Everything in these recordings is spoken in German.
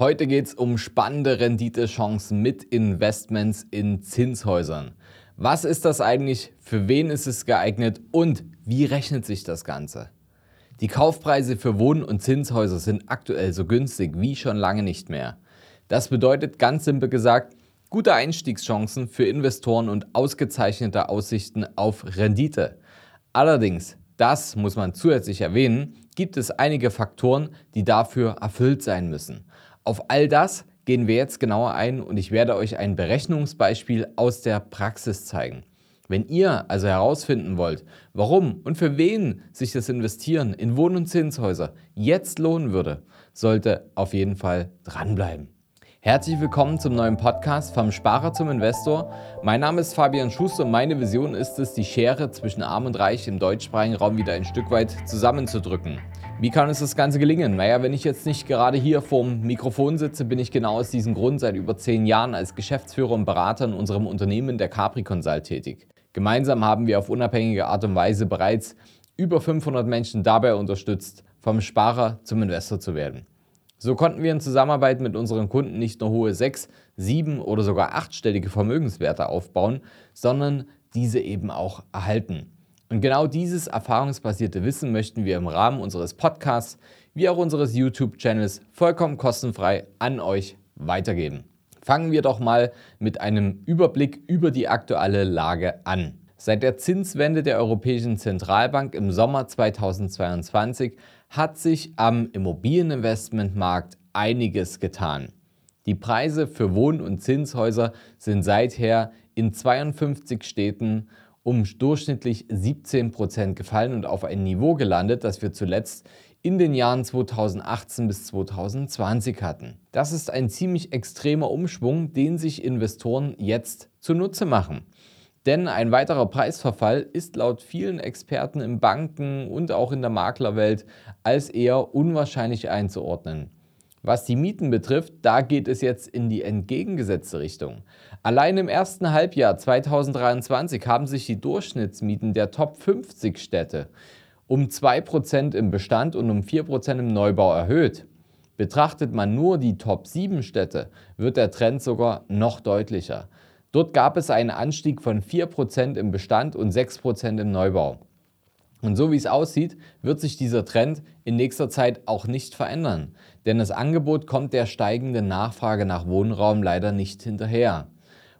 Heute geht es um spannende Renditechancen mit Investments in Zinshäusern. Was ist das eigentlich? Für wen ist es geeignet? Und wie rechnet sich das Ganze? Die Kaufpreise für Wohn- und Zinshäuser sind aktuell so günstig wie schon lange nicht mehr. Das bedeutet ganz simpel gesagt, gute Einstiegschancen für Investoren und ausgezeichnete Aussichten auf Rendite. Allerdings, das muss man zusätzlich erwähnen, gibt es einige Faktoren, die dafür erfüllt sein müssen. Auf all das gehen wir jetzt genauer ein und ich werde euch ein Berechnungsbeispiel aus der Praxis zeigen. Wenn ihr also herausfinden wollt, warum und für wen sich das Investieren in Wohn- und Zinshäuser jetzt lohnen würde, sollte auf jeden Fall dranbleiben. Herzlich willkommen zum neuen Podcast vom Sparer zum Investor. Mein Name ist Fabian Schuster und meine Vision ist es, die Schere zwischen Arm und Reich im deutschsprachigen Raum wieder ein Stück weit zusammenzudrücken. Wie kann uns das Ganze gelingen? Naja, wenn ich jetzt nicht gerade hier vorm Mikrofon sitze, bin ich genau aus diesem Grund seit über zehn Jahren als Geschäftsführer und Berater in unserem Unternehmen der Capri Consult tätig. Gemeinsam haben wir auf unabhängige Art und Weise bereits über 500 Menschen dabei unterstützt, vom Sparer zum Investor zu werden. So konnten wir in Zusammenarbeit mit unseren Kunden nicht nur hohe sechs, sieben oder sogar achtstellige Vermögenswerte aufbauen, sondern diese eben auch erhalten. Und genau dieses erfahrungsbasierte Wissen möchten wir im Rahmen unseres Podcasts wie auch unseres YouTube-Channels vollkommen kostenfrei an euch weitergeben. Fangen wir doch mal mit einem Überblick über die aktuelle Lage an. Seit der Zinswende der Europäischen Zentralbank im Sommer 2022 hat sich am Immobilieninvestmentmarkt einiges getan. Die Preise für Wohn- und Zinshäuser sind seither in 52 Städten um durchschnittlich 17 Prozent gefallen und auf ein Niveau gelandet, das wir zuletzt in den Jahren 2018 bis 2020 hatten. Das ist ein ziemlich extremer Umschwung, den sich Investoren jetzt zunutze machen. Denn ein weiterer Preisverfall ist laut vielen Experten im Banken- und auch in der Maklerwelt als eher unwahrscheinlich einzuordnen. Was die Mieten betrifft, da geht es jetzt in die entgegengesetzte Richtung. Allein im ersten Halbjahr 2023 haben sich die Durchschnittsmieten der Top 50 Städte um 2% im Bestand und um 4% im Neubau erhöht. Betrachtet man nur die Top 7 Städte, wird der Trend sogar noch deutlicher. Dort gab es einen Anstieg von 4% im Bestand und 6% im Neubau. Und so wie es aussieht, wird sich dieser Trend in nächster Zeit auch nicht verändern, denn das Angebot kommt der steigenden Nachfrage nach Wohnraum leider nicht hinterher.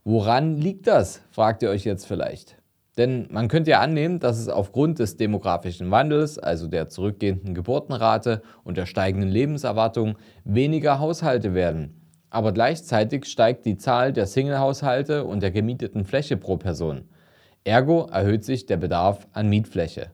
Woran liegt das, fragt ihr euch jetzt vielleicht. Denn man könnte ja annehmen, dass es aufgrund des demografischen Wandels, also der zurückgehenden Geburtenrate und der steigenden Lebenserwartung, weniger Haushalte werden. Aber gleichzeitig steigt die Zahl der Singlehaushalte und der gemieteten Fläche pro Person. Ergo erhöht sich der Bedarf an Mietfläche.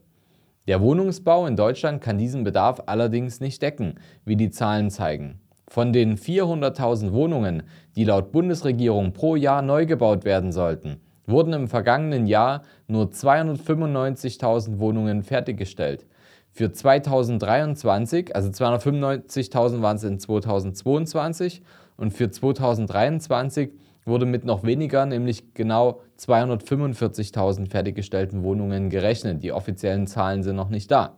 Der Wohnungsbau in Deutschland kann diesen Bedarf allerdings nicht decken, wie die Zahlen zeigen. Von den 400.000 Wohnungen, die laut Bundesregierung pro Jahr neu gebaut werden sollten, wurden im vergangenen Jahr nur 295.000 Wohnungen fertiggestellt. Für 2023, also 295.000 waren es in 2022 und für 2023 wurde mit noch weniger, nämlich genau 245.000 fertiggestellten Wohnungen gerechnet. Die offiziellen Zahlen sind noch nicht da.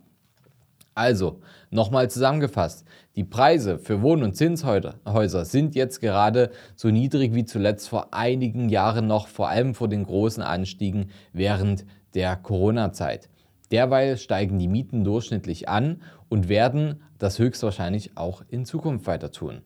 Also, nochmal zusammengefasst, die Preise für Wohn- und Zinshäuser sind jetzt gerade so niedrig wie zuletzt vor einigen Jahren noch, vor allem vor den großen Anstiegen während der Corona-Zeit. Derweil steigen die Mieten durchschnittlich an und werden das höchstwahrscheinlich auch in Zukunft weiter tun.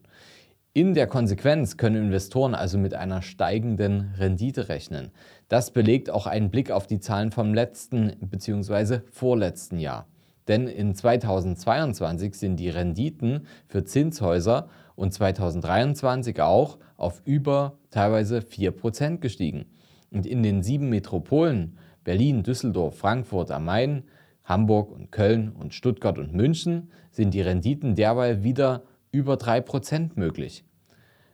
In der Konsequenz können Investoren also mit einer steigenden Rendite rechnen. Das belegt auch einen Blick auf die Zahlen vom letzten bzw. vorletzten Jahr. Denn in 2022 sind die Renditen für Zinshäuser und 2023 auch auf über teilweise 4% gestiegen. Und in den sieben Metropolen Berlin, Düsseldorf, Frankfurt am Main, Hamburg und Köln und Stuttgart und München sind die Renditen derweil wieder über 3% möglich.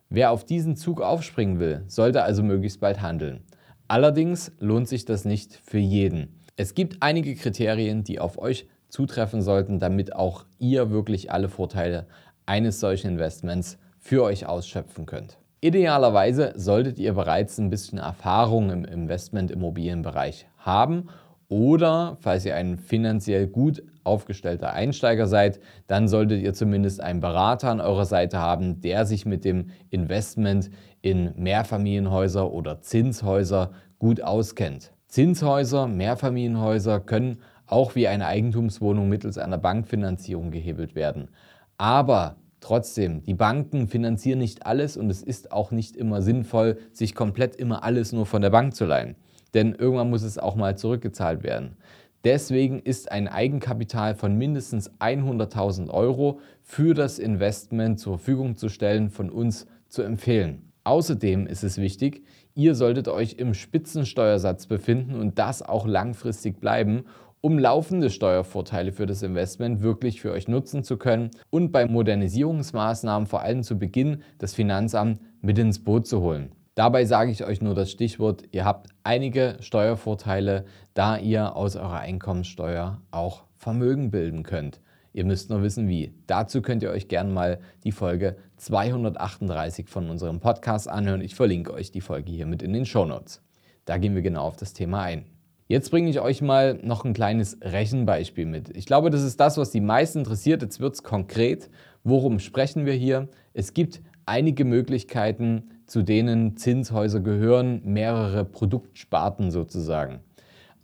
Wer auf diesen Zug aufspringen will, sollte also möglichst bald handeln. Allerdings lohnt sich das nicht für jeden. Es gibt einige Kriterien, die auf euch zutreffen sollten, damit auch ihr wirklich alle Vorteile eines solchen Investments für euch ausschöpfen könnt. Idealerweise solltet ihr bereits ein bisschen Erfahrung im Investment-Immobilienbereich haben oder, falls ihr ein finanziell gut aufgestellter Einsteiger seid, dann solltet ihr zumindest einen Berater an eurer Seite haben, der sich mit dem Investment in Mehrfamilienhäuser oder Zinshäuser gut auskennt. Zinshäuser, Mehrfamilienhäuser können auch wie eine Eigentumswohnung mittels einer Bankfinanzierung gehebelt werden. Aber Trotzdem, die Banken finanzieren nicht alles und es ist auch nicht immer sinnvoll, sich komplett immer alles nur von der Bank zu leihen. Denn irgendwann muss es auch mal zurückgezahlt werden. Deswegen ist ein Eigenkapital von mindestens 100.000 Euro für das Investment zur Verfügung zu stellen von uns zu empfehlen. Außerdem ist es wichtig, ihr solltet euch im Spitzensteuersatz befinden und das auch langfristig bleiben, um laufende Steuervorteile für das Investment wirklich für euch nutzen zu können und bei Modernisierungsmaßnahmen vor allem zu Beginn das Finanzamt mit ins Boot zu holen. Dabei sage ich euch nur das Stichwort, ihr habt einige Steuervorteile, da ihr aus eurer Einkommenssteuer auch Vermögen bilden könnt. Ihr müsst nur wissen, wie. Dazu könnt ihr euch gerne mal die Folge 238 von unserem Podcast anhören. Ich verlinke euch die Folge hier mit in den Show Notes. Da gehen wir genau auf das Thema ein. Jetzt bringe ich euch mal noch ein kleines Rechenbeispiel mit. Ich glaube, das ist das, was die meisten interessiert. Jetzt wird es konkret. Worum sprechen wir hier? Es gibt einige Möglichkeiten, zu denen Zinshäuser gehören, mehrere Produktsparten sozusagen.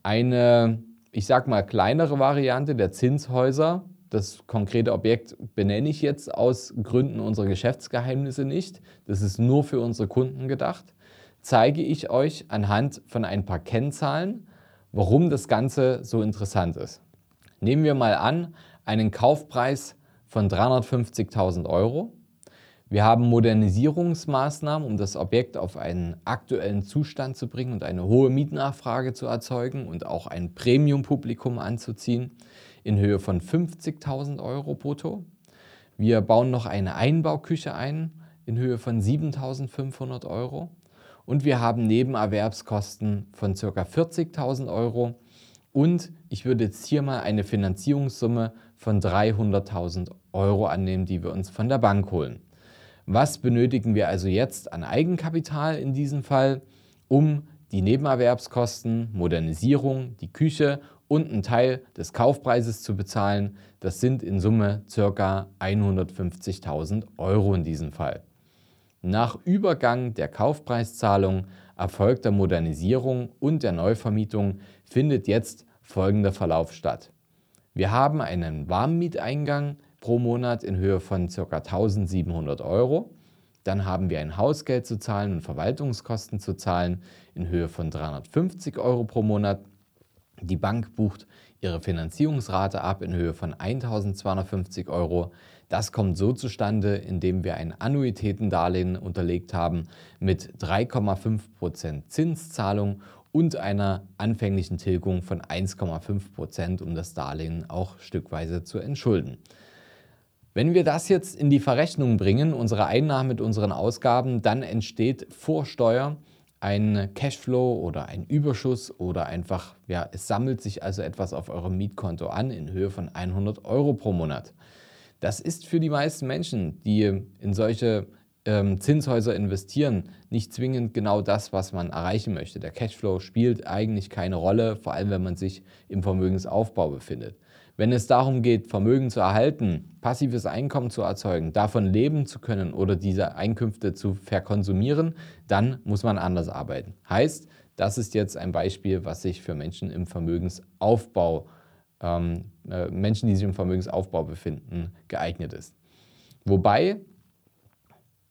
Eine, ich sag mal, kleinere Variante der Zinshäuser, das konkrete Objekt benenne ich jetzt aus Gründen unserer Geschäftsgeheimnisse nicht, das ist nur für unsere Kunden gedacht, zeige ich euch anhand von ein paar Kennzahlen, warum das Ganze so interessant ist. Nehmen wir mal an, einen Kaufpreis von 350.000 Euro. Wir haben Modernisierungsmaßnahmen, um das Objekt auf einen aktuellen Zustand zu bringen und eine hohe Mietnachfrage zu erzeugen und auch ein Premium-Publikum anzuziehen in Höhe von 50.000 Euro brutto. Wir bauen noch eine Einbauküche ein in Höhe von 7.500 Euro und wir haben Nebenerwerbskosten von ca. 40.000 Euro und ich würde jetzt hier mal eine Finanzierungssumme von 300.000 Euro annehmen, die wir uns von der Bank holen. Was benötigen wir also jetzt an Eigenkapital in diesem Fall, um die Nebenerwerbskosten, Modernisierung, die Küche und einen Teil des Kaufpreises zu bezahlen? Das sind in Summe ca. 150.000 Euro in diesem Fall. Nach Übergang der Kaufpreiszahlung, erfolgter Modernisierung und der Neuvermietung findet jetzt folgender Verlauf statt. Wir haben einen Warmmieteingang pro Monat in Höhe von ca. 1700 Euro. Dann haben wir ein Hausgeld zu zahlen und Verwaltungskosten zu zahlen in Höhe von 350 Euro pro Monat. Die Bank bucht ihre Finanzierungsrate ab in Höhe von 1250 Euro. Das kommt so zustande, indem wir ein Annuitätendarlehen unterlegt haben mit 3,5% Zinszahlung und einer anfänglichen Tilgung von 1,5%, um das Darlehen auch stückweise zu entschulden. Wenn wir das jetzt in die Verrechnung bringen, unsere Einnahmen mit unseren Ausgaben, dann entsteht vor Steuer ein Cashflow oder ein Überschuss oder einfach, ja, es sammelt sich also etwas auf eurem Mietkonto an in Höhe von 100 Euro pro Monat. Das ist für die meisten Menschen, die in solche ähm, Zinshäuser investieren, nicht zwingend genau das, was man erreichen möchte. Der Cashflow spielt eigentlich keine Rolle, vor allem wenn man sich im Vermögensaufbau befindet. Wenn es darum geht, Vermögen zu erhalten, passives Einkommen zu erzeugen, davon leben zu können oder diese Einkünfte zu verkonsumieren, dann muss man anders arbeiten. Heißt, das ist jetzt ein Beispiel, was sich für Menschen im Vermögensaufbau ähm, äh, Menschen, die sich im Vermögensaufbau befinden, geeignet ist. Wobei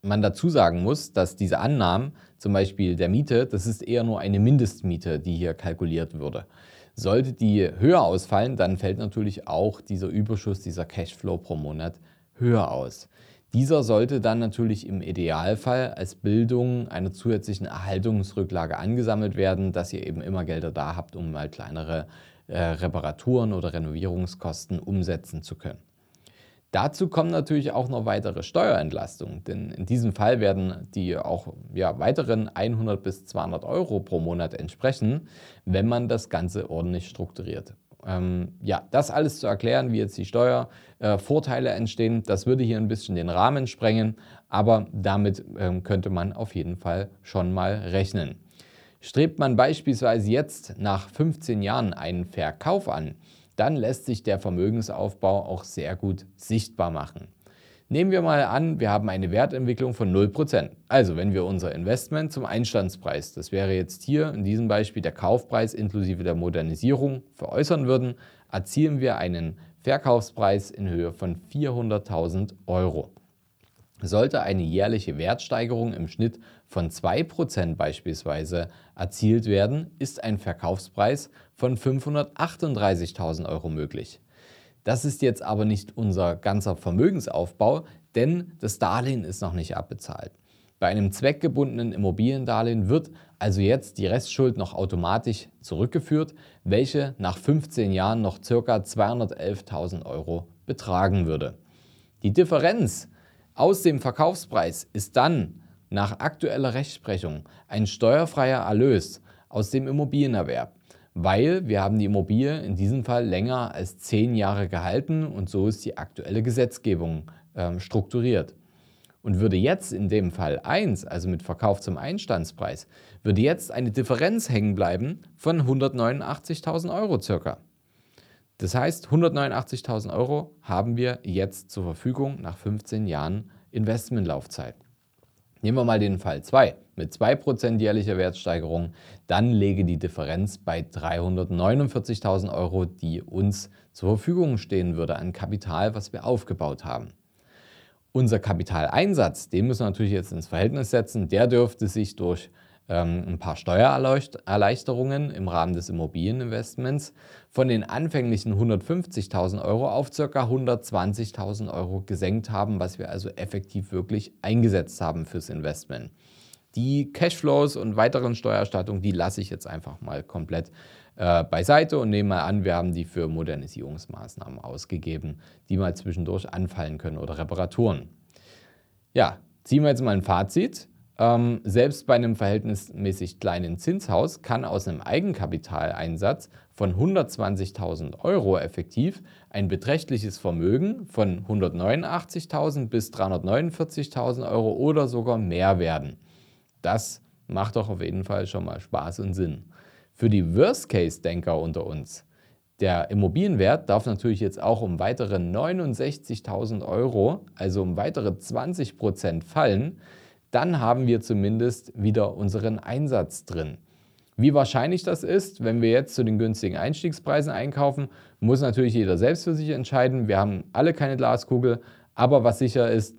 man dazu sagen muss, dass diese Annahmen, zum Beispiel der Miete, das ist eher nur eine Mindestmiete, die hier kalkuliert würde. Sollte die höher ausfallen, dann fällt natürlich auch dieser Überschuss, dieser Cashflow pro Monat höher aus. Dieser sollte dann natürlich im Idealfall als Bildung einer zusätzlichen Erhaltungsrücklage angesammelt werden, dass ihr eben immer Gelder da habt, um mal kleinere äh, Reparaturen oder Renovierungskosten umsetzen zu können. Dazu kommen natürlich auch noch weitere Steuerentlastungen, denn in diesem Fall werden die auch ja, weiteren 100 bis 200 Euro pro Monat entsprechen, wenn man das Ganze ordentlich strukturiert. Ähm, ja, das alles zu erklären, wie jetzt die Steuervorteile äh, entstehen, das würde hier ein bisschen den Rahmen sprengen, aber damit ähm, könnte man auf jeden Fall schon mal rechnen. Strebt man beispielsweise jetzt nach 15 Jahren einen Verkauf an, dann lässt sich der Vermögensaufbau auch sehr gut sichtbar machen. Nehmen wir mal an, wir haben eine Wertentwicklung von 0%. Also wenn wir unser Investment zum Einstandspreis, das wäre jetzt hier in diesem Beispiel der Kaufpreis inklusive der Modernisierung, veräußern würden, erzielen wir einen Verkaufspreis in Höhe von 400.000 Euro. Sollte eine jährliche Wertsteigerung im Schnitt von 2% beispielsweise erzielt werden, ist ein Verkaufspreis von 538.000 Euro möglich. Das ist jetzt aber nicht unser ganzer Vermögensaufbau, denn das Darlehen ist noch nicht abbezahlt. Bei einem zweckgebundenen Immobiliendarlehen wird also jetzt die Restschuld noch automatisch zurückgeführt, welche nach 15 Jahren noch ca. 211.000 Euro betragen würde. Die Differenz aus dem Verkaufspreis ist dann nach aktueller Rechtsprechung ein steuerfreier Erlös aus dem Immobilienerwerb weil wir haben die Immobilie in diesem Fall länger als zehn Jahre gehalten und so ist die aktuelle Gesetzgebung äh, strukturiert. Und würde jetzt in dem Fall 1, also mit Verkauf zum Einstandspreis, würde jetzt eine Differenz hängen bleiben von 189.000 Euro circa. Das heißt, 189.000 Euro haben wir jetzt zur Verfügung nach 15 Jahren Investmentlaufzeit. Nehmen wir mal den Fall 2 mit 2% jährlicher Wertsteigerung, dann lege die Differenz bei 349.000 Euro, die uns zur Verfügung stehen würde an Kapital, was wir aufgebaut haben. Unser Kapitaleinsatz, den müssen wir natürlich jetzt ins Verhältnis setzen, der dürfte sich durch ein paar Steuererleichterungen im Rahmen des Immobilieninvestments von den anfänglichen 150.000 Euro auf ca. 120.000 Euro gesenkt haben, was wir also effektiv wirklich eingesetzt haben fürs Investment. Die Cashflows und weiteren Steuererstattungen, die lasse ich jetzt einfach mal komplett äh, beiseite und nehme mal an, wir haben die für Modernisierungsmaßnahmen ausgegeben, die mal zwischendurch anfallen können oder Reparaturen. Ja, ziehen wir jetzt mal ein Fazit. Ähm, selbst bei einem verhältnismäßig kleinen Zinshaus kann aus einem Eigenkapitaleinsatz von 120.000 Euro effektiv ein beträchtliches Vermögen von 189.000 bis 349.000 Euro oder sogar mehr werden. Das macht doch auf jeden Fall schon mal Spaß und Sinn. Für die Worst-Case-Denker unter uns, der Immobilienwert darf natürlich jetzt auch um weitere 69.000 Euro, also um weitere 20 Prozent fallen dann haben wir zumindest wieder unseren Einsatz drin. Wie wahrscheinlich das ist, wenn wir jetzt zu den günstigen Einstiegspreisen einkaufen, muss natürlich jeder selbst für sich entscheiden. Wir haben alle keine Glaskugel, aber was sicher ist,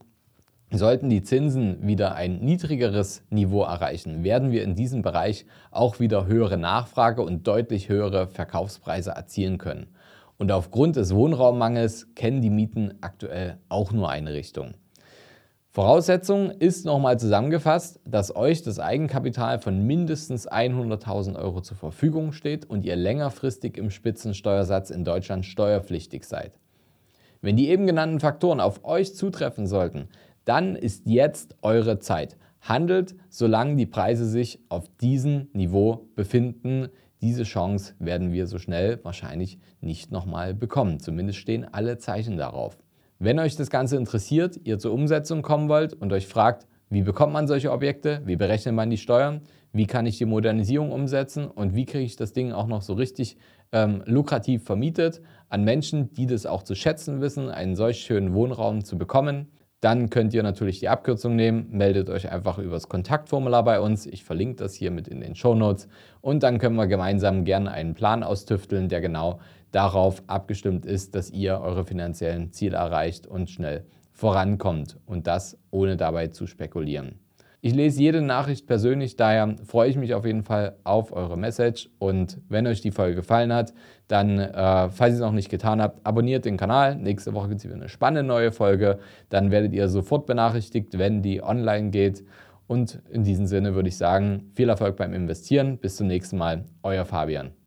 sollten die Zinsen wieder ein niedrigeres Niveau erreichen, werden wir in diesem Bereich auch wieder höhere Nachfrage und deutlich höhere Verkaufspreise erzielen können. Und aufgrund des Wohnraummangels kennen die Mieten aktuell auch nur eine Richtung. Voraussetzung ist nochmal zusammengefasst, dass euch das Eigenkapital von mindestens 100.000 Euro zur Verfügung steht und ihr längerfristig im Spitzensteuersatz in Deutschland steuerpflichtig seid. Wenn die eben genannten Faktoren auf euch zutreffen sollten, dann ist jetzt eure Zeit. Handelt, solange die Preise sich auf diesem Niveau befinden. Diese Chance werden wir so schnell wahrscheinlich nicht nochmal bekommen. Zumindest stehen alle Zeichen darauf. Wenn euch das Ganze interessiert, ihr zur Umsetzung kommen wollt und euch fragt, wie bekommt man solche Objekte, wie berechnet man die Steuern, wie kann ich die Modernisierung umsetzen und wie kriege ich das Ding auch noch so richtig ähm, lukrativ vermietet an Menschen, die das auch zu schätzen wissen, einen solch schönen Wohnraum zu bekommen, dann könnt ihr natürlich die Abkürzung nehmen, meldet euch einfach über das Kontaktformular bei uns. Ich verlinke das hier mit in den Show Notes und dann können wir gemeinsam gerne einen Plan austüfteln, der genau darauf abgestimmt ist, dass ihr eure finanziellen Ziele erreicht und schnell vorankommt und das ohne dabei zu spekulieren. Ich lese jede Nachricht persönlich, daher freue ich mich auf jeden Fall auf eure Message. Und wenn euch die Folge gefallen hat, dann, äh, falls ihr es noch nicht getan habt, abonniert den Kanal. Nächste Woche gibt es wieder eine spannende neue Folge. Dann werdet ihr sofort benachrichtigt, wenn die online geht. Und in diesem Sinne würde ich sagen, viel Erfolg beim Investieren. Bis zum nächsten Mal. Euer Fabian.